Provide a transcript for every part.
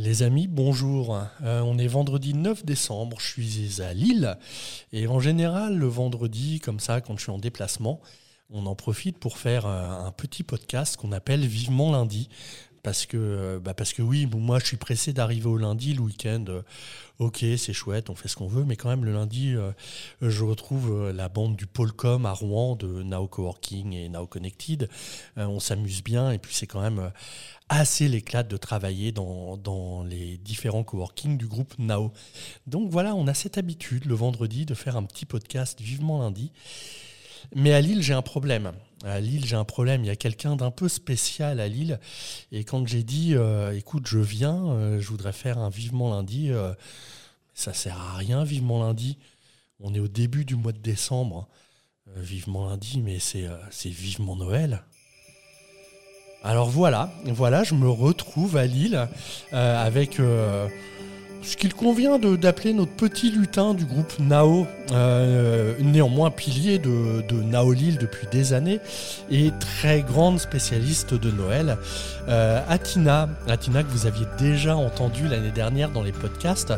Les amis, bonjour. Euh, on est vendredi 9 décembre, je suis à Lille. Et en général, le vendredi, comme ça, quand je suis en déplacement, on en profite pour faire euh, un petit podcast qu'on appelle Vivement lundi. Parce que, euh, bah oui, moi je suis pressé d'arriver au lundi, le week-end. ok, c'est chouette, on fait ce qu'on veut, mais quand même le lundi, je retrouve la bande du Polcom à Rouen de Now Coworking et Now Connected. on s'amuse bien et puis c'est quand même assez l'éclat de travailler dans, les différents coworking du groupe Nao. Donc voilà, on a cette habitude le vendredi de faire un petit podcast vivement lundi. Mais à Lille, j'ai un problème. À Lille, j'ai un problème. Il y a quelqu'un d'un peu spécial à Lille. Et quand j'ai dit, euh, écoute, je viens, euh, je voudrais faire un vivement lundi, euh, ça sert à rien, vivement lundi. On est au début du mois de décembre. vivement lundi, mais c'est vivement Noël. Alors voilà, voilà, je me retrouve à Lille euh, avec euh, ce qu'il convient d'appeler notre petit lutin du groupe Nao, euh, néanmoins pilier de, de, Nao Lille depuis des années et très grande spécialiste de Noël. Euh, Atina, Atina que vous aviez déjà entendu l'année dernière dans les podcasts,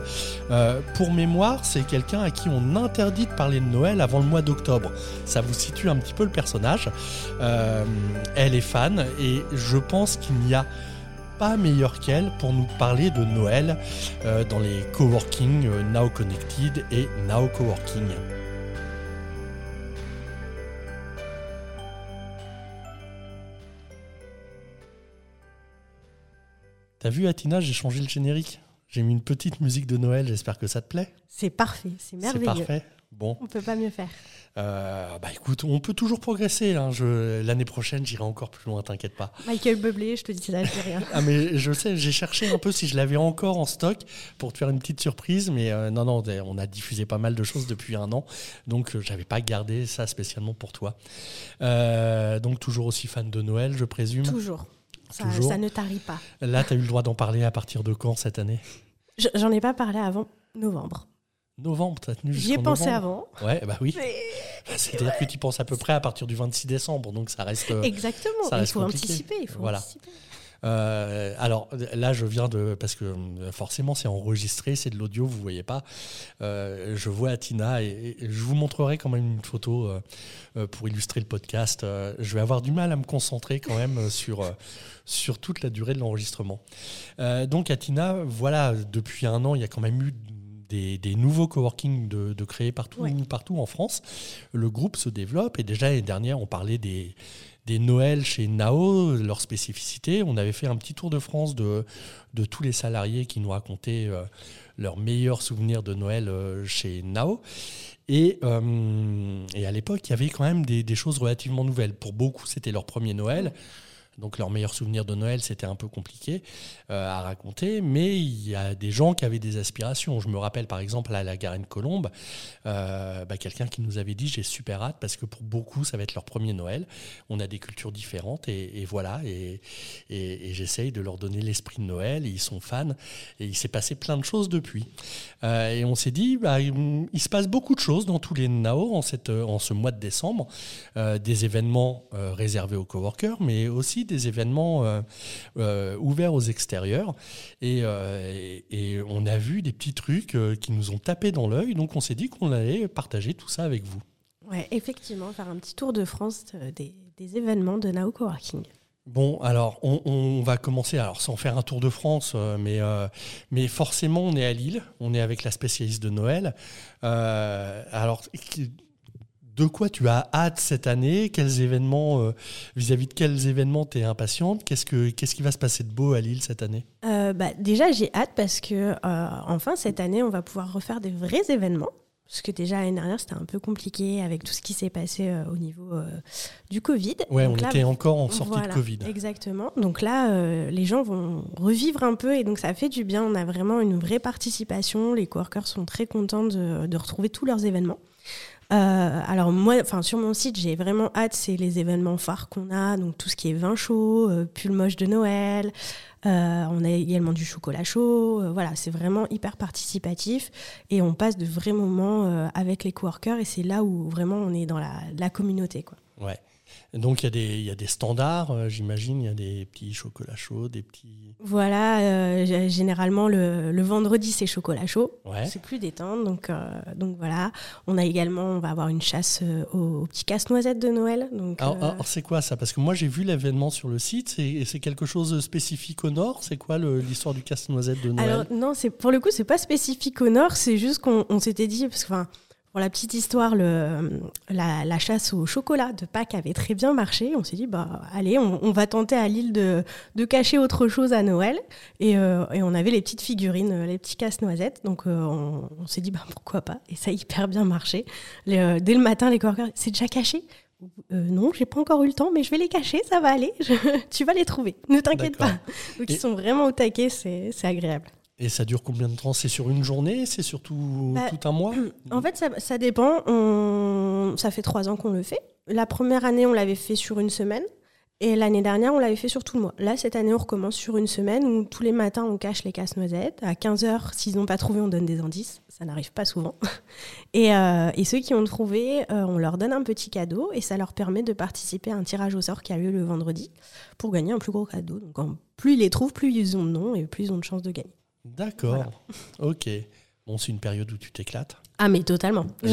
euh, pour mémoire, c'est quelqu'un à qui on interdit de parler de Noël avant le mois d'octobre. Ça vous situe un petit peu le personnage. elle est fan et je pense qu'il n'y a pas meilleure qu'elle pour nous parler de Noël euh, dans les coworking euh, Now Connected et Now Coworking. T'as vu Atina, j'ai changé le générique. J'ai mis une petite musique de Noël, j'espère que ça te plaît. C'est parfait, c'est merveilleux. C'est parfait. Bon. On peut pas mieux faire. Euh, bah écoute, on peut toujours progresser. Hein. L'année prochaine, j'irai encore plus loin, t'inquiète pas. Michael Bublé, je te dis ça, je dis rien. ah mais je sais, j'ai cherché un peu si je l'avais encore en stock pour te faire une petite surprise, mais euh, non non, on a diffusé pas mal de choses depuis un an, donc euh, j'avais pas gardé ça spécialement pour toi. donc toujours aussi fan de Noël, je présume? Toujours. Ça, ça ne tarit pas. Là, tu as eu le droit d'en parler à partir de quand cette année? J'en ai pas parlé avant novembre. Novembre, t'as tenu J'y ai pensé avant. Ouais, bah oui. C'est-à-dire que tu penses à peu près à partir du 26 décembre, donc ça reste. Euh, Exactement, il faut anticiper. Il faut voilà. anticiper. Euh, alors là, je viens de parce que euh, forcément c'est enregistré, c'est de l'audio, vous voyez pas. je vois Atina et, je vous montrerai quand même une photo pour illustrer le podcast. je vais avoir du mal à me concentrer quand même sur sur toute la durée de l'enregistrement. donc Atina, voilà, depuis un an, il y a quand même eu des, nouveaux coworking de, de créer partout, partout en France. Le groupe se développe et déjà l'année dernière, on parlait des, des Noëls chez Nao, leur spécificité. On avait fait un petit tour de France de, de tous les salariés qui nous racontaient euh, leurs meilleurs souvenirs de Noël euh, chez Nao. Et, euh, et à l'époque, il y avait quand même des, des, choses relativement nouvelles. Pour beaucoup, c'était leur premier Noël. Donc leur meilleur souvenir de Noël, c'était un peu compliqué euh, à raconter, mais il y a des gens qui avaient des aspirations. Je me rappelle par exemple à la Garenne Colombe, euh, bah, quelqu'un qui nous avait dit j'ai super hâte parce que pour beaucoup ça va être leur premier Noël. On a des cultures différentes et, voilà, et, j'essaye de leur donner l'esprit de Noël et ils sont fans et il s'est passé plein de choses depuis. Euh, et on s'est dit, bah, il se passe beaucoup de choses dans tous les NAO en, cette, en ce mois de décembre, des événements réservés aux coworkers, mais aussi des événements euh, euh, ouverts aux extérieurs. Euh, et, on a vu des petits trucs qui nous ont tapé dans l'œil. Donc on s'est dit qu'on allait partager tout ça avec vous. Ouais, effectivement, faire un petit tour de France des, événements de Now Coworking. Bon, alors on, va commencer, alors sans faire un tour de France, mais, mais forcément on est à Lille, on est avec la spécialiste de Noël. alors de quoi tu as hâte cette année Quels événements, euh, vis-à-vis de quels événements tu es impatiente Qu'est-ce, que, qu'est-ce qui va se passer de beau à Lille cette année? Euh, bah, Déjà, j'ai hâte parce que euh, enfin cette année, on va pouvoir refaire des vrais événements. Parce que déjà l'année dernière, c'était un peu compliqué avec tout ce qui s'est passé au niveau du Covid. Ouais, on était encore en sortie de Covid. Exactement. Donc là, les gens vont revivre un peu et donc ça fait du bien. On a vraiment une vraie participation. Les coworkers sont très contents de, de retrouver tous leurs événements. Euh, alors moi, sur mon site, j'ai vraiment hâte, c'est les événements phares qu'on a, donc tout ce qui est vin chaud, euh, pull moche de Noël. Euh, on a également du chocolat chaud. voilà, c'est vraiment hyper participatif et on passe de vrais moments avec les coworkers et c'est là où vraiment on est dans la, communauté, quoi. Ouais. Donc il y, a des, il y a des standards, euh, j'imagine, il y a des petits chocolats chauds, des petits... Voilà, euh, généralement le, le vendredi c'est chocolat chaud, Ouais. c'est plus détente, donc, euh, donc voilà. On a également, on va avoir une chasse aux, aux petits casse-noisettes de Noël. Donc, Alors, euh, alors, c'est quoi ça? Parce que moi j'ai vu l'événement sur le site, c'est c'est quelque chose de spécifique au Nord? C'est quoi l'histoire du casse-noisette de Noël? Alors non, pour le coup, c'est pas spécifique au nord, c'est juste qu'on on s'était dit parce que enfin, pour la petite histoire, le, la, la chasse au chocolat de Pâques avait très bien marché. On s'est dit bah allez, on, on va tenter à Lille de, de cacher autre chose à Noël et, euh, et on avait les petites figurines, les petits casse-noisettes, donc euh, on, on s'est dit bah pourquoi pas? Et ça a hyper bien marché. Les, euh, dès le matin, les coworkers, c'est déjà caché? Euh, non, j'ai pas encore eu le temps, mais je vais les cacher, ça va aller. Je- tu vas les trouver, ne t'inquiète pas. Donc Et- ils sont vraiment au taquet, c'est c'est agréable. Et ça dure combien de temps? C'est sur une journée? C'est sur tout, Bah, tout un mois? En fait, ça, ça dépend. On- Ça fait trois ans qu'on le fait. La première année, on l'avait fait sur une semaine. Et l'année dernière, on l'avait fait sur tout le mois. Là, cette année, on recommence sur une semaine où tous les matins, on cache les casse-noisettes. À 15h, s'ils n'ont pas trouvé, on donne des indices. Ça n'arrive pas souvent. Et, euh, et ceux qui ont trouvé, euh, on leur donne un petit cadeau et ça leur permet de participer à un tirage au sort qui a lieu le vendredi pour gagner un plus gros cadeau. Donc, en- plus ils les trouvent, plus ils ont de noms et plus ils ont de chances de gagner. D'accord. Ok. Bon, c'est une période où tu t'éclates. Ah, mais totalement.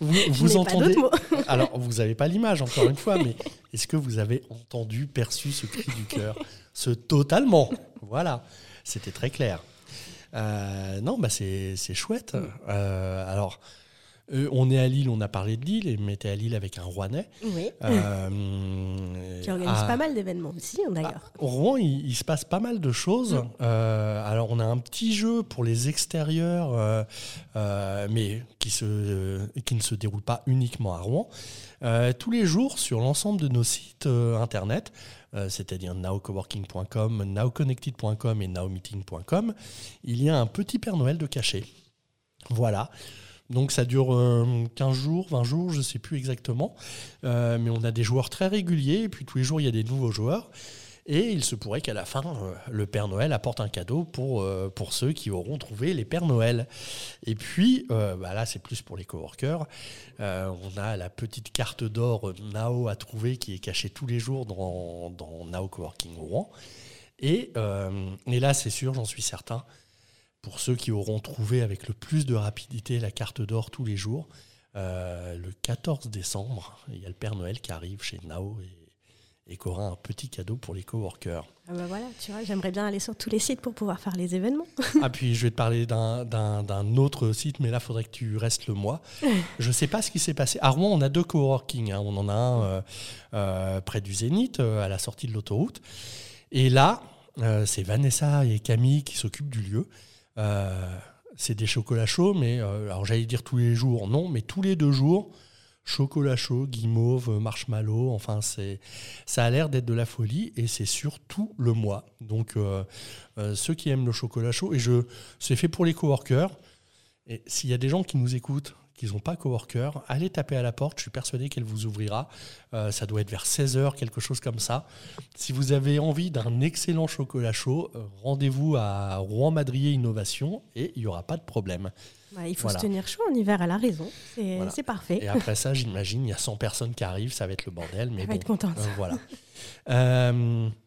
Vous, je pas entendez mots. Alors, vous n'avez pas l'image, encore une fois, mais est-ce que vous avez entendu, perçu ce cri du cœur? Ce totalement. Voilà. C'était très clair. Euh, non, bah c'est c'est chouette. Euh, alors, euh, on est à Lille, on a parlé de Lille, et t'es à Lille avec un Rouennais. Oui. Euh, Qui organise à- pas mal d'événements aussi, hein, d'ailleurs. Au Rouen, il, il se passe pas mal de choses. Euh, alors, on a un petit jeu pour les extérieurs, mais qui, se, qui ne se déroule pas uniquement à Rouen. Tous les jours, sur l'ensemble de nos sites internet, c'est-à-dire nowcoworking.com, nowconnected.com et nowmeeting.com, il y a un petit Père Noël de cachet. Voilà. Donc ça dure euh, 15 jours, 20 jours, je ne sais plus exactement. Euh, mais on a des joueurs très réguliers, et puis tous les jours, il y a des nouveaux joueurs. Et il se pourrait qu'à la fin, euh, le Père Noël apporte un cadeau pour, euh, pour ceux qui auront trouvé les Pères Noël. Et puis, euh, bah là, c'est plus pour les coworkers. Euh, on a la petite carte d'or Nao à trouver qui est cachée tous les jours dans, dans Nao Coworking Rouen. Et, euh, et là, c'est sûr, j'en suis certain, pour ceux qui auront trouvé avec le plus de rapidité la carte d'or tous les jours, euh, le 14 décembre, il y a le Père Noël qui arrive chez Nao et, et qui aura un petit cadeau pour les coworkers. Ah bah voilà, tu vois, j'aimerais bien aller sur tous les sites pour pouvoir faire les événements. ah, puis je vais te parler d'un- d'un d'un autre site, mais là, il faudrait que tu restes le mois. Je ne sais pas ce qui s'est passé. À Rouen, on a deux coworking. hein. On en a un euh, euh, près du Zénith, à la sortie de l'autoroute. Et là, c'est Vanessa et Camille qui s'occupent du lieu. Euh, c'est des chocolats chauds, mais euh, alors j'allais dire tous les jours, non, mais tous les deux jours, chocolat chaud, guimauve, marshmallow, enfin c'est, ça a l'air d'être de la folie et c'est sur tout le mois. Donc euh, ceux qui aiment le chocolat chaud, et je, c'est fait pour les coworkers. Et s'il y a des gens qui nous écoutent, qui n'ont pas coworker, allez taper à la porte, je suis persuadé qu'elle vous ouvrira. Euh, ça doit être vers 16h, quelque chose comme ça. Si vous avez envie d'un excellent chocolat chaud, euh, rendez-vous à Rouen-Madrier Innovation et il n'y aura pas de problème. Ouais, il faut Voilà. se tenir chaud en hiver, elle a raison. C'est Voilà. parfait. Et après ça, j'imagine, il y a 100 personnes qui arrivent, ça va être le bordel. Mais Elle va être contente. euh, voilà. Euh,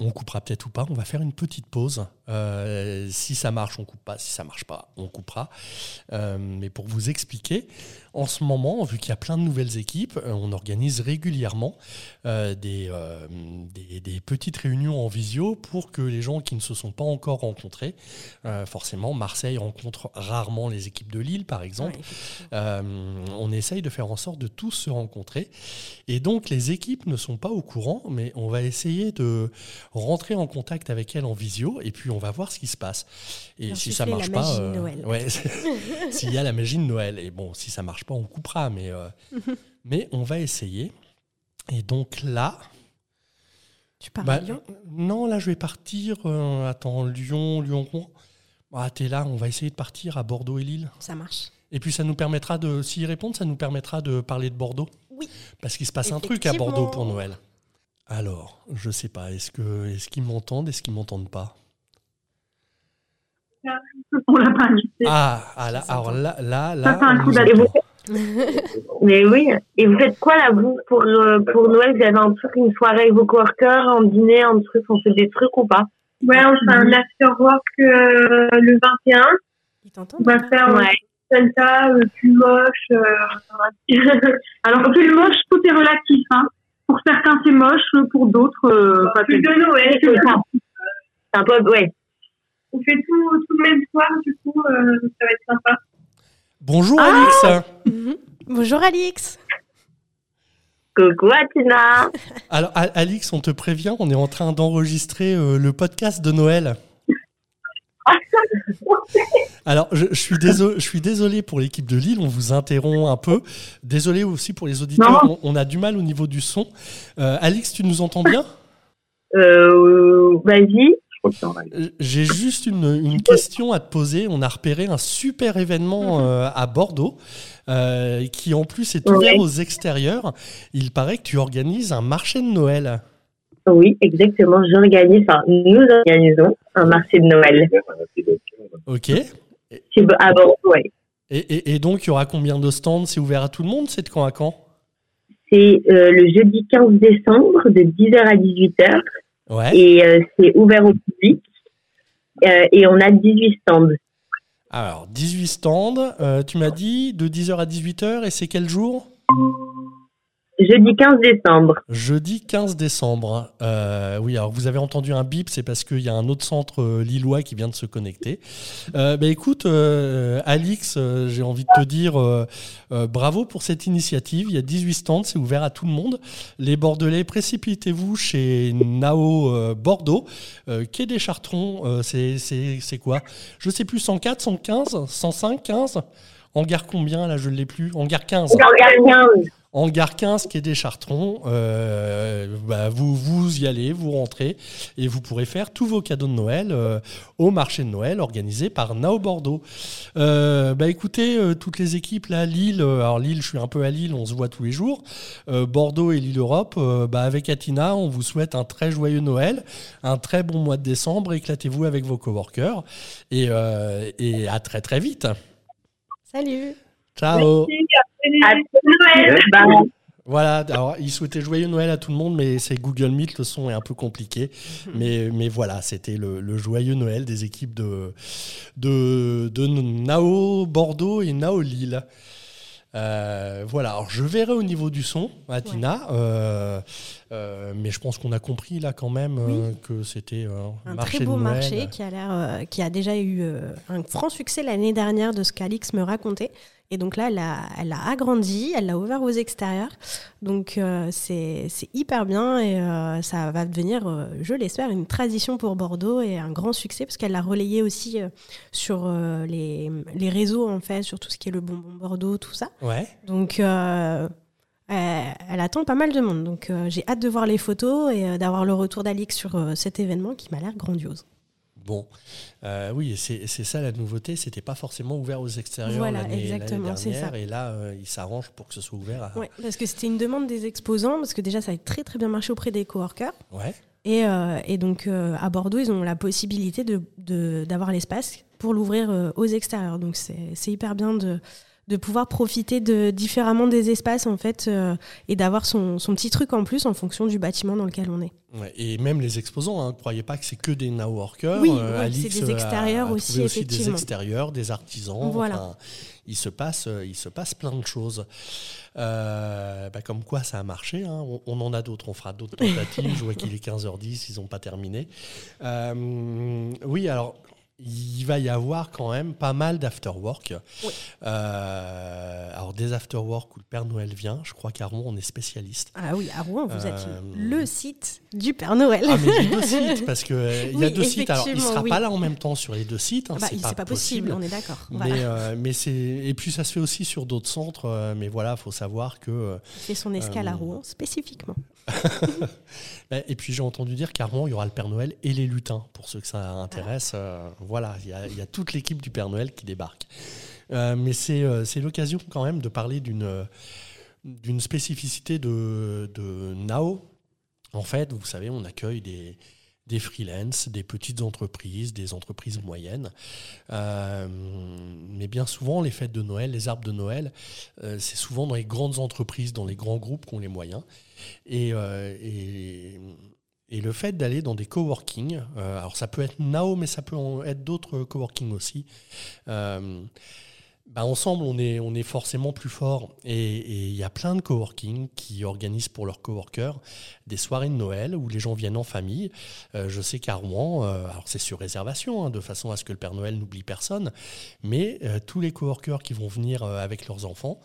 on coupera peut-être ou pas. On va faire une petite pause. Euh, si ça marche, on coupe pas. Si ça marche pas, on coupera. Euh, mais pour vous expliquer, en ce moment, vu qu'il y a plein de nouvelles équipes, euh, on organise régulièrement euh, des, des, des petites réunions en visio pour que les gens qui ne se sont pas encore rencontrés, forcément, Marseille rencontre rarement les équipes de Lille, par exemple. Ouais, on essaye de faire en sorte de tous se rencontrer. Et donc, les équipes ne sont pas au courant, mais on va essayer de rentrer en contact avec elles en visio et puis on va voir ce qui se passe. Et si ça marche la pas. euh, Noël. ouais, s'il y a la magie de Noël. Et bon, si ça marche pas, on coupera. Mais, euh, mais on va essayer. Et donc là. Tu pars bah, à Lyon? Non, là, je vais partir. euh, attends, Lyon, Lyon-Rouen. Ah, t'es là, on va essayer de partir à Bordeaux et Lille. Ça marche. Et puis ça nous permettra de, s'ils répondent, ça nous permettra de parler de Bordeaux. Oui. Parce qu'il se passe un truc à. Bordeaux pour Noël. Alors, je sais pas, est-ce que est-ce qu'ils m'entendent, est-ce qu'ils m'entendent pas? On l'a pas invité. Ah, ah là, alors là, là, Ça fait un coup voter. Mais oui. Et vous faites quoi là, vous, pour, euh, pour Noël Vous avez un truc, une soirée avec vos coworkers, un dîner, un truc, on fait des trucs ou pas? Ouais, on fait un after work euh, le 21. Ils t'entendent On va faire Ouais. un Santa, euh, plus moche. euh, Alors, plus moche, tout est relatif. Hein. Pour certains, c'est moche, pour d'autres, euh, pas plus de Noël. C'est ça. C'est un peu, ouais. On fait tout, tout le même soir, du coup, euh, ça va être sympa. Bonjour Ah Alix. Mhm. Bonjour Alix. Coucou Atina. Alors Alix, on te prévient, on est en train d'enregistrer euh, le podcast de Noël. Alors, je, je suis désolé, je suis désolé pour l'équipe de Lille, on vous interrompt un peu. Désolé aussi pour les auditeurs, on, on a du mal au niveau du son. Euh, Alix, tu nous entends bien? Euh, vas-y. Euh, J'ai juste une, une question à te poser. On a repéré un super événement euh, à Bordeaux euh, qui en plus est ouvert Ouais. aux extérieurs. Il paraît que tu organises un marché de Noël. Oui, exactement. J'organise, enfin, nous organisons un marché de Noël. Ok. C'est à Bordeaux, et- et donc, il y aura combien de stands? C'est ouvert à tout le monde? C'est de quand à quand? C'est euh, le jeudi 15 décembre de 10h à 18h Ouais. et euh, c'est ouvert au public. Euh, et on a 18 stands. Alors, 18 stands. tu m'as dit de 10h à 18h et c'est quel jour? Jeudi 15 décembre. Jeudi 15 décembre. Euh, oui, alors vous avez entendu un bip, c'est parce qu'il y a un autre centre euh, lillois qui vient de se connecter. Euh, bah, écoute, Alix, j'ai envie de te dire bravo pour cette initiative. Il y a 18 stands, c'est ouvert à tout le monde. Les Bordelais, précipitez-vous chez Nao Bordeaux. Quai des Chartrons, c'est- quoi? Je sais plus, 104, 115, 105, 15 Hangar combien Là, je ne l'ai plus. Hangar 15. Regarde 15. Hangar 15 qui est des Chartrons, euh, bah, vous, vous y allez, vous rentrez et vous pourrez faire tous vos cadeaux de Noël euh, au marché de Noël organisé par Nao Bordeaux. Euh, bah écoutez, toutes les équipes là, Lille, alors Lille, je suis un peu à Lille, on se voit tous les jours. Bordeaux et Lille Europe, bah, avec Atina, on vous souhaite un très joyeux Noël, un très bon mois de décembre, éclatez-vous avec vos coworkers et, et à très très vite. Salut. Ciao. À Noël. Voilà, alors il souhaitait joyeux Noël à tout le monde, mais c'est Google Meet, le son est un peu compliqué. Mais, mais voilà, c'était le, le joyeux Noël des équipes de, de, de Nao Bordeaux et Nao Lille. Euh, voilà, alors je verrai au niveau du son, Atina, euh, euh, mais je pense qu'on a compris là quand même que c'était Un marché très beau Noël. marché qui a qui a déjà eu un franc succès l'année dernière de ce qu'Alix me racontait. Et donc là, elle a, elle a agrandi, elle l'a ouvert aux extérieurs. Donc euh, c'est hyper bien et euh, ça va devenir, euh, je l'espère, une tradition pour Bordeaux et un grand succès parce qu'elle l'a relayé aussi sur les, les réseaux en fait, sur tout ce qui est le bonbon Bordeaux, tout ça. Ouais. Donc, elle, elle attend pas mal de monde. Donc, j'ai hâte de voir les photos et d'avoir le retour d'Alix sur cet événement qui m'a l'air grandiose. Bon, Euh, oui, c'est ça la nouveauté, c'était pas forcément ouvert aux extérieurs Voilà, l'année dernière, ça. et là, euh, il s'arrange pour que ce soit ouvert à... Ouais, parce que c'était une demande des exposants, parce que déjà, ça a très très bien marché auprès des coworkers. Ouais. Et, euh, et donc, euh, à Bordeaux, ils ont la possibilité d'avoir de, d'avoir l'espace pour l'ouvrir euh, aux extérieurs. Donc, c'est hyper bien de, de pouvoir profiter de, différemment des espaces, en fait, euh, et d'avoir son, son petit truc en plus en fonction du bâtiment dans lequel on est. Ouais, et même les exposants, hein, ne croyez pas que c'est que des now workers. Oui, Euh, ouais, c'est des euh, extérieurs a- a aussi, trouvé des effectivement. extérieurs, des artisans. Voilà. enfin, il se passe, il se passe plein de choses. Euh, bah, comme quoi, ça a marché. hein. On, on en a d'autres. On fera d'autres tentatives. Je vois qu'il est 15h10, ils n'ont pas terminé. Euh, oui, alors. Il va y avoir quand même pas mal d'afterwork. Oui. Euh, alors des afterwork où le Père Noël vient, je crois qu'à Rouen on est spécialiste. Ah oui, à Rouen, vous êtes Euh, le site du Père Noël. Ah mais les deux sites parce que euh, il y a deux sites. Alors il effectivement, sera oui. pas là en même temps sur les deux sites. hein, Bah, c'est pas, pas, possible, on est d'accord. Mais, Voilà. euh, mais c'est et puis ça se fait aussi sur d'autres centres. mais voilà, faut savoir que Il fait son escale à Rouen spécifiquement. et puis j'ai entendu dire qu'à Rouen il y aura le Père Noël et les lutins pour ceux que ça intéresse. euh, voilà, il y a, toute l'équipe du Père Noël qui débarque. Euh, mais c'est euh, c'est l'occasion quand même de parler d'une euh, spécificité de, Nao. En fait, vous savez, on accueille des, des freelances, des petites entreprises, des entreprises moyennes. Mais bien souvent, les fêtes de Noël, les arbres de Noël, c'est souvent dans les grandes entreprises, dans les grands groupes qui ont les moyens. Et le fait d'aller dans des coworking, alors ça peut être Nao, mais ça peut être d'autres coworking aussi. Bah, ensemble, on est, on est forcément plus fort. Et il y a plein de coworking qui organisent pour leurs coworkers des soirées de Noël où les gens viennent en famille. Euh, je sais qu'à Rouen, euh, alors c'est sur réservation, hein, de façon à ce que le Père Noël n'oublie personne, mais euh, tous les coworkers qui vont venir avec leurs enfants,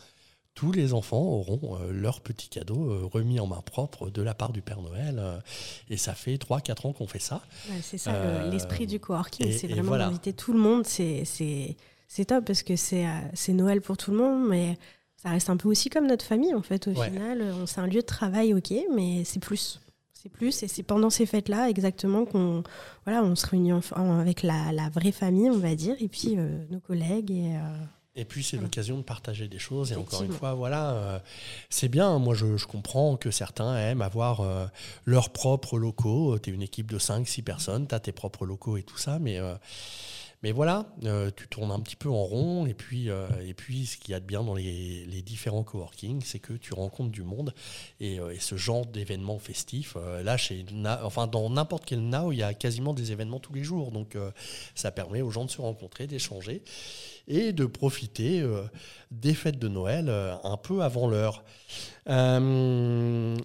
tous les enfants auront leur petit cadeau remis en main propre de la part du Père Noël. et ça fait 3-4 ans qu'on fait ça. c'est ça, l'esprit du coworking, c'est vraiment d'inviter tout le monde. C'est top parce que c'est Noël pour tout le monde, mais ça reste un peu aussi comme notre famille en fait. Au final, c'est un lieu de travail, ok, mais c'est plus. C'est plus, et c'est pendant ces fêtes-là exactement qu'on voilà, on se réunit avec la, la, vraie famille, on va dire, et puis euh, nos collègues. Et, euh, et puis c'est l'occasion de partager des choses. Et encore une fois, voilà, euh, c'est bien. Moi, je, je, comprends que certains aiment avoir leurs propres locaux. Tu es une équipe de 5-6 personnes, tu as tes propres locaux et tout ça, mais mais voilà, euh, tu tournes un petit peu en rond. Et puis, euh, et puis ce qu'il y a de bien dans les, différents coworking, c'est que tu rencontres du monde. Et, euh, ce genre d'événements festifs, là, chez enfin, dans n'importe quel Now, il y a quasiment des événements tous les jours. Donc, ça permet aux gens de se rencontrer, d'échanger et de profiter des fêtes de Noël un peu avant l'heure.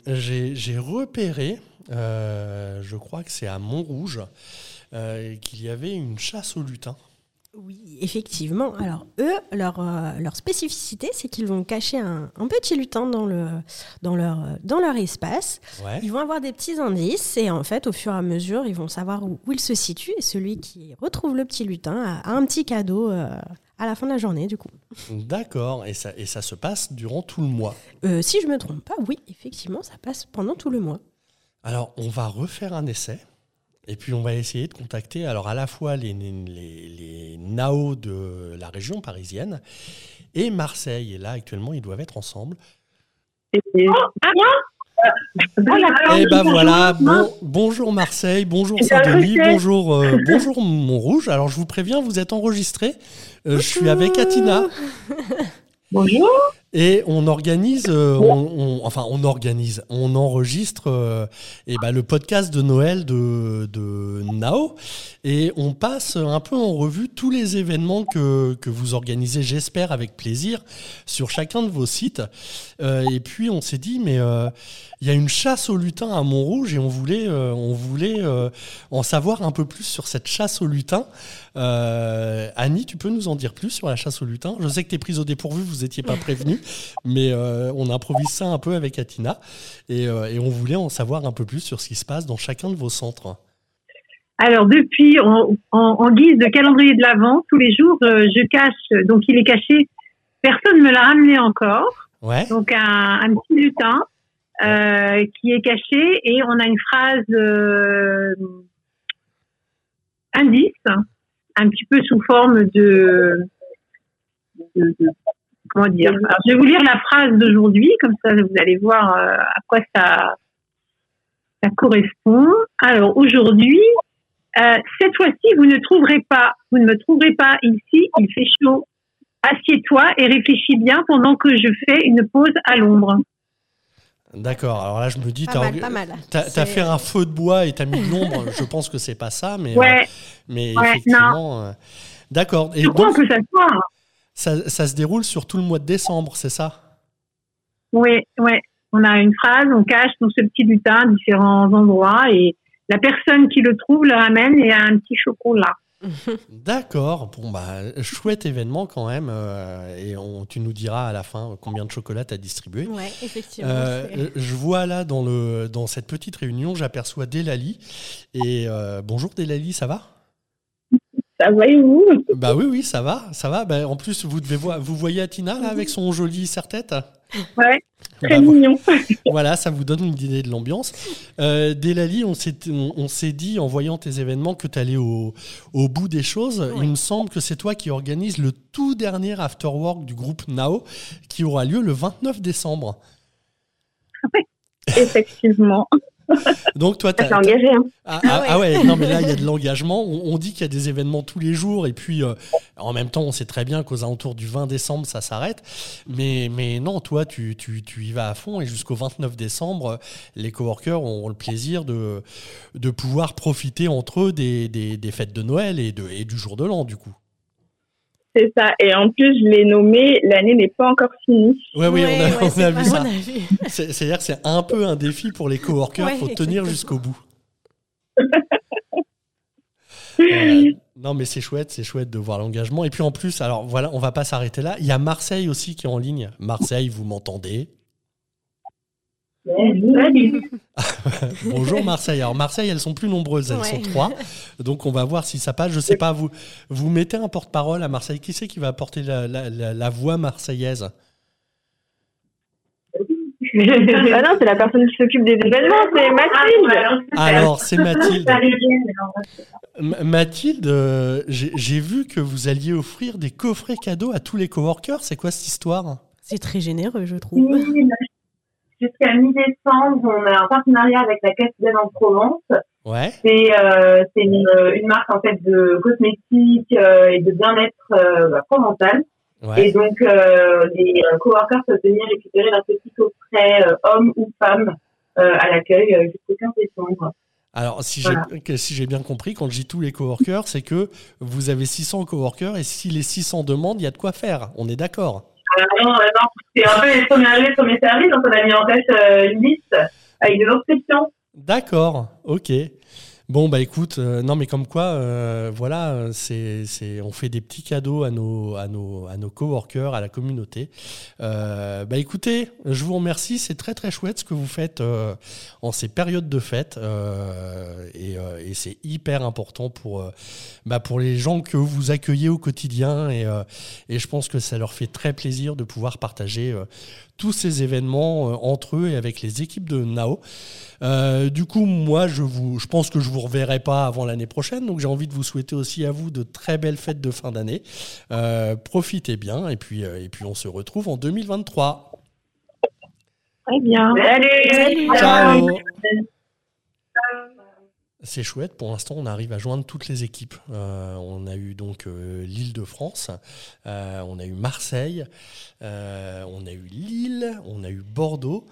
J'ai repéré, je crois que c'est à Montrouge, qu'il y avait une chasse au lutin. Oui, effectivement. Alors, eux, leur, euh, leur spécificité, c'est qu'ils vont cacher un, petit lutin dans, le, dans, leur, dans leur espace. Ils vont avoir des petits indices et en fait, au fur et à mesure, ils vont savoir où, il se situe. Et celui qui retrouve le petit lutin a, un petit cadeau euh, à la fin de la journée, du coup. D'accord. Et ça, et ça se passe durant tout le mois Si je ne me trompe pas, oui, effectivement, ça passe pendant tout le mois. Alors, on va refaire un essai. Et puis on va essayer de contacter alors à la fois les, les, NAO de la région parisienne et Marseille. Et là actuellement ils doivent être ensemble. Et, ah, et ben voilà, bonjour Marseille, bonjour Saint-Denis, bonjour, euh, bonjour Montrouge. Alors je vous préviens, vous êtes enregistré. Euh, je suis avec Atina. Bonjour. Et on organise, euh, enfin on organise, on enregistre euh, et ben, le podcast de Noël de, de, Nao et on passe un peu en revue tous les événements que, que vous organisez, j'espère avec plaisir, sur chacun de vos sites. Euh, et puis on s'est dit, mais il y a une chasse au lutin à Montrouge et on voulait, on voulait en savoir un peu plus sur cette chasse au lutin. Annie, tu peux nous en dire plus sur la chasse au lutin? Je sais que tu es prise au dépourvu, vous n'étiez pas prévenue. Mais euh, on improvise ça un peu avec Atina euh, et, on voulait en savoir un peu plus sur ce qui se passe dans chacun de vos centres. Alors depuis, en, guise de calendrier de l'Avent, tous les jours, euh, je cache, donc il est caché, personne ne me l'a ramené encore. Ouais. Donc un, petit lutin qui est caché et on a une phrase indice, un petit peu sous forme de, de comment dire Je vais vous lire la phrase d'aujourd'hui, comme ça vous allez voir euh, à quoi ça, ça correspond. Alors aujourd'hui, euh, cette fois-ci, vous ne trouverez pas, vous ne me trouverez pas ici. Il fait chaud. Assieds-toi et réfléchis bien pendant que je fais une pause à l'ombre. D'accord. Alors là, je me dis, tu as, fait un feu de bois et tu as mis de l'ombre. je pense que c'est pas ça, mais, ouais. Euh, mais effectivement. D'accord. Je crois que ça soit. Ça, ça, se déroule sur tout le mois de décembre, c'est ça? Oui, ouais. On a une phrase, on cache dans ce petit butin à différents endroits et la personne qui le trouve le ramène et a un petit chocolat. D'accord, bon bah chouette événement quand même euh, et on, tu nous diras à la fin combien de chocolat tu as distribué. Ouais, effectivement. Euh, je vois là dans, le, dans cette petite réunion, j'aperçois Delali et euh, bonjour Delali, ça va? Ça va et vous? Bah oui, oui, ça va, ça va. Bah, en plus, vous devez voir, vous voyez Atina là avec son joli serre-tête? Ouais, bah, très mignon. voilà, ça vous donne une idée de l'ambiance. Euh, Delali, on s'est, on, s'est dit en voyant tes événements que tu allais au, au, bout des choses. Il me semble que c'est toi qui organise le tout dernier afterwork du groupe Nao qui aura lieu le 29 décembre. Oui, effectivement. Donc toi, t'as, engagé. Hein. Ah, Ah ah- ouais. ah ouais, non mais là il y a de l'engagement. On, on dit qu'il y a des événements tous les jours et puis euh, en même temps on sait très bien qu'aux alentours du 20 décembre ça s'arrête. Mais, mais non, toi tu, tu, tu y vas à fond et jusqu'au 29 décembre, les coworkers auront le plaisir de, de pouvoir profiter entre eux des, des, des fêtes de Noël et, de, et du jour de l'an du coup. C'est ça. Et en plus, je l'ai nommé, l'année n'est pas encore finie. Ouais, oui, Ouais, on a, ouais, on c'est a pas- vu ça. C'est-à-dire que c'est un peu un défi pour les coworkers, Ouais, faut tenir jusqu'au bout. Euh, non mais c'est chouette, c'est chouette de voir l'engagement. Et puis en plus, alors voilà, on va pas s'arrêter là. Il y a Marseille aussi qui est en ligne. Marseille, vous m'entendez Bonjour Marseille. Alors Marseille, elles sont plus nombreuses, elles Ouais. sont trois. Donc on va voir si ça passe. Je sais pas, vous vous mettez un porte-parole à Marseille. Qui c'est qui va apporter la, la- la- la voix marseillaise? Ah non, c'est la personne qui s'occupe des événements, c'est Mathilde. Alors c'est Mathilde. M- Mathilde, euh, j'ai j'ai vu que vous alliez offrir des coffrets cadeaux à tous les coworkers. C'est quoi cette histoire? C'est très généreux, je trouve. Oui, Jusqu'à mi-décembre, on a un partenariat avec la Capitale en Provence. Ouais. C'est euh, c'est une, une marque en fait de cosmétiques euh, et de bien-être euh, bah, provençal. Et Ouais. donc euh, les coworkers peuvent venir récupérer leur petit coffret euh, homme ou femme euh, à l'accueil jusqu'au 15 décembre. Alors, si j'ai Voilà. que- si j'ai bien compris, quand je dis tous les coworkers, c'est que vous avez 600 coworkers et si les 600 demandent, il y a de quoi faire. On est d'accord. Euh, non, non, c'est un peu les premiers arrivés, les premiers. Donc on a mis en place euh, une liste avec des inscriptions. D'accord. Ok. Bon bah écoute, euh, non mais comme quoi, euh, voilà, on fait des petits cadeaux à nos, à nos, à nos coworkers, à la communauté. Euh, bah écoutez, je vous remercie, c'est très très chouette ce que vous faites en ces périodes de fête et, et c'est hyper important pour, bah, pour les gens que vous accueillez au quotidien et, et je pense que ça leur fait très plaisir de pouvoir partager tous ces événements euh, entre eux et avec les équipes de Nao. Euh, du coup, moi, je, vous, je pense que je vous reverrai pas avant l'année prochaine, donc j'ai envie de vous souhaiter aussi à vous de très belles fêtes de fin d'année. Euh, profitez bien, et puis, euh, et puis on se retrouve en 2023. Très bien. Allez, Ciao C'est chouette, pour l'instant on arrive à joindre toutes les équipes. Euh, on a eu donc euh, l'île de France, euh, on a eu Marseille, euh, on a eu Lille, on a eu Bordeaux.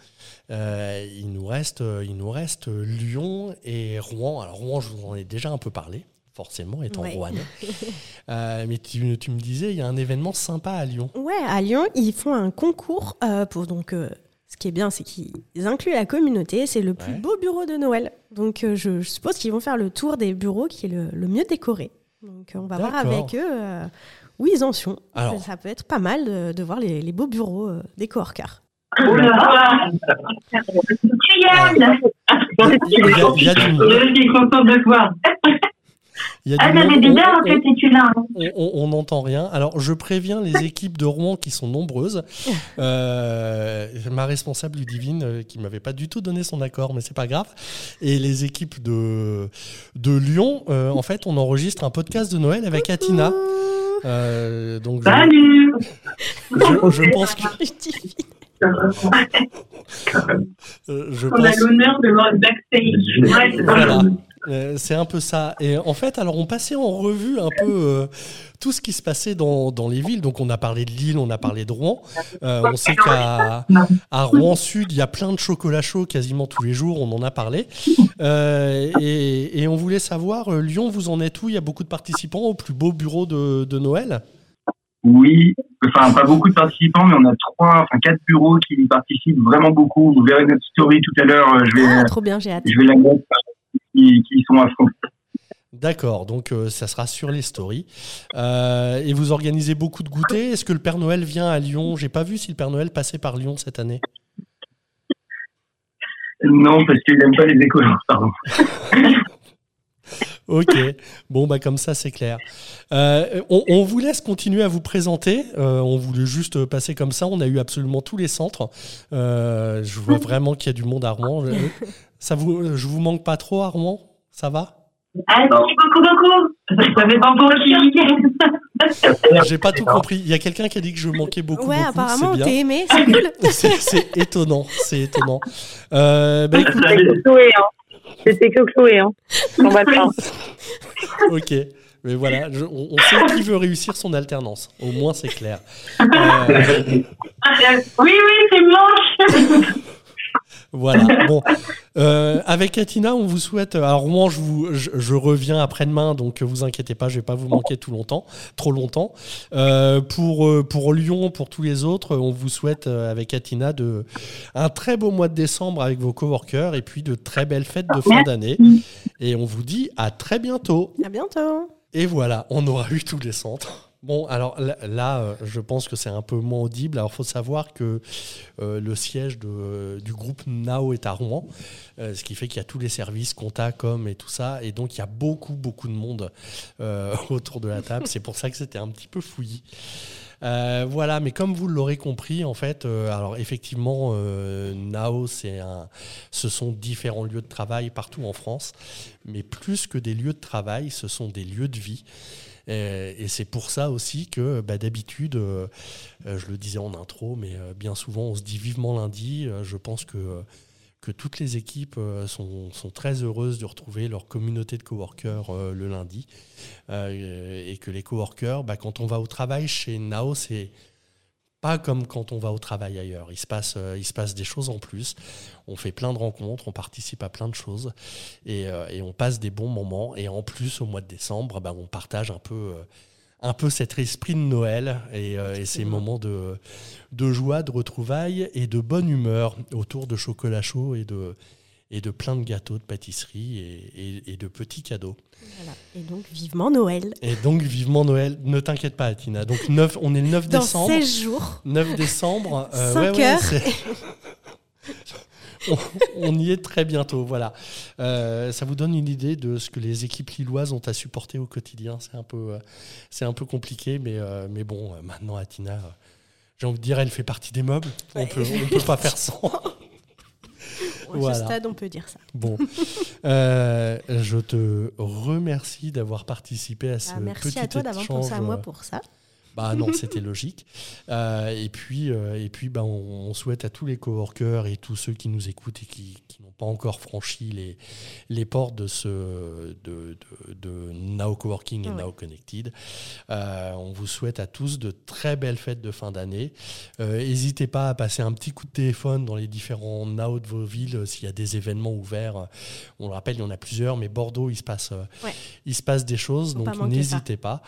Euh, il, nous reste, il nous reste Lyon et Rouen. Alors Rouen, je vous en ai déjà un peu parlé, forcément, étant Ouais. Euh, mais tu, tu me disais, il y a un événement sympa à Lyon. Ouais, à Lyon, ils font un concours euh, pour donc. euh, ce qui est bien, c'est qu'ils incluent la communauté. C'est le plus Ouais. beau bureau de Noël. Donc, euh, je, je suppose qu'ils vont faire le tour des bureaux qui est le, le mieux décoré. Donc, euh, on va voir avec eux euh, où ils en sont. Alors- Ça peut être pas mal de, de voir les, les beaux bureaux euh, des coworkers. Oh là gagnes Il y a, il y a du monde. Je suis contente de toi. Il y a Ah, bizarre On- que on- tu là. n'entend rien. Alors, je préviens les équipes de Rouen qui sont nombreuses. Euh, ma responsable Ludivine, euh, qui m'avait pas du tout donné son accord, mais c'est pas grave. Et les équipes de, de Lyon, euh, en fait, on enregistre un podcast de Noël avec Atina. Euh, donc, je, Salut je- je pense que On a l'honneur de voir le backstage. Ouais, Voilà. Euh, c'est un peu ça. Et en fait, alors on passait en revue un peu euh, tout ce qui se passait dans, dans les villes. Donc on a parlé de Lille, on a parlé de Rouen. Euh, on sait qu'à à Rouen Sud, il y a plein de chocolat chaud quasiment tous les jours. On en a parlé. Euh, et, et on voulait savoir, euh, Lyon, vous en êtes où? Il y a beaucoup de participants au plus beau bureau de, de Noël? Oui, enfin pas beaucoup de participants, mais on a trois, enfin quatre bureaux qui y participent vraiment beaucoup. Vous verrez notre story tout à l'heure. Je vais, Ah, trop bien, j'ai hâte. je vais la mettre qui, qui sont à fond. D'accord, donc euh, ça sera sur les stories. Euh, et vous organisez beaucoup de goûters. Est-ce que le Père Noël vient à Lyon? J'ai pas vu si le Père Noël passait par Lyon cette année. Non, parce qu'il n'aime pas les écoles. Pardon. Ok, bon bah comme ça c'est clair. Euh, on, on vous laisse continuer à vous présenter. Euh, on voulait juste passer comme ça. On a eu absolument tous les centres. Euh, je vois vraiment qu'il y a du monde à Rouen. Euh, Ça vous, je vous manque pas trop à Rouen Ça va? Ah, merci beaucoup, beaucoup. J'ai pas tout compris. Il y a quelqu'un qui a dit que je manquais beaucoup. Ouais, beaucoup, apparemment, t'es aimé, c'est cool. C'est c'est étonnant, c'est étonnant. Euh, bah, écoute, C'était que Chloé, hein. C'était que Chloé, hein. On va faire. ok. Mais voilà, je- on, on sait qui veut réussir son alternance. Au moins, c'est clair. Euh, Oui, oui, c'est moche. Voilà. Bon, Euh, avec Katina, on vous souhaite. À Rouen, je, vous, je, je reviens après-demain, donc vous inquiétez pas, je vais pas vous manquer tout longtemps, trop longtemps. Euh, pour euh, pour Lyon, pour tous les autres, on vous souhaite euh, avec Katina de un très beau mois de décembre avec vos coworkers et puis de très belles fêtes de fin d'année. Et on vous dit à très bientôt. À bientôt. Et voilà, on aura eu tous les centres. Bon, alors là, euh, je pense que c'est un peu moins audible. Alors, il faut savoir que euh, le siège du groupe NAO est à Rouen, euh, ce qui fait qu'il y a tous les services, compta, com et tout ça. Et donc, il y a beaucoup, beaucoup de monde autour de la table. C'est pour ça que c'était un petit peu fouillis. Voilà, mais comme vous l'aurez compris, en fait, alors effectivement, Nao, ce sont différents lieux de travail partout en France, mais plus que des lieux de travail, ce sont des lieux de vie. Euh, Et, c'est pour ça aussi que bah, d'habitude, euh, euh, je le disais en intro, mais bien souvent on se dit vivement lundi. Je pense que, que toutes les équipes sont, sont très heureuses de retrouver leur communauté de coworkers le lundi. Et que les coworkers, bah, quand on va au travail chez Nao, c'est pas comme quand on va au travail ailleurs. Il se passe, euh, il se passe des choses en plus. On fait plein de rencontres, on participe à plein de choses et, euh, et on passe des bons moments. Et en plus, au mois de décembre, bah, on partage un peu, euh, un peu cet esprit de Noël et, euh, et ces moments de, de joie, de retrouvailles et de bonne humeur autour de chocolat chaud et de, et de plein de gâteaux, de pâtisseries et, et- et de petits cadeaux. Voilà. Et donc, vivement Noël. Et donc, vivement Noël. Ne t'inquiète pas, Tina. Donc, 9, on est le 9 Dans décembre. 16 jours. 9 décembre. euh, Cinq heures. c'est- on, on y est très bientôt, voilà. Euh, ça vous donne une idée de ce que les équipes lilloises ont à supporter au quotidien. C'est un peu, euh, c'est un peu compliqué, mais, euh, mais bon, maintenant, Atina, j'ai envie de dire, elle fait partie des meubles. On peut, on peut pas faire sans. À Voilà. ce stade, on peut dire ça. Bon, Euh, je te remercie d'avoir participé à ce Ah, merci petit à toi d'avoir pensé à moi pour ça. Bah non, c'était logique. Euh, et puis, euh, et puis bah, on, on souhaite à tous les coworkers et tous ceux qui nous écoutent et qui, qui n'ont pas encore franchi les, les portes de, ce, de, de, de Now Coworking et Ouais. Now Connected, euh, on vous souhaite à tous de très belles fêtes de fin d'année. N'hésitez pas à passer un petit coup de téléphone dans les différents Now de vos villes s'il y a des événements ouverts. On le rappelle, il y en a plusieurs, mais Bordeaux, il se passe, Ouais. il se passe des choses, Faut pas donc n'hésitez pas.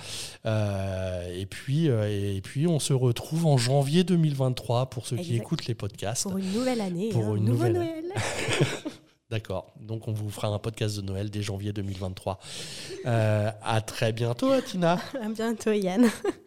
Euh, et, puis, euh, et puis, on se retrouve en janvier 2023 pour ceux qui écoutent les podcasts. Pour une nouvelle année. Pour hein, une nouveau nouvelle- Noël. D'accord. Donc, on vous fera un podcast de Noël dès janvier 2023. Euh, à très bientôt, Atina. à bientôt, Yann.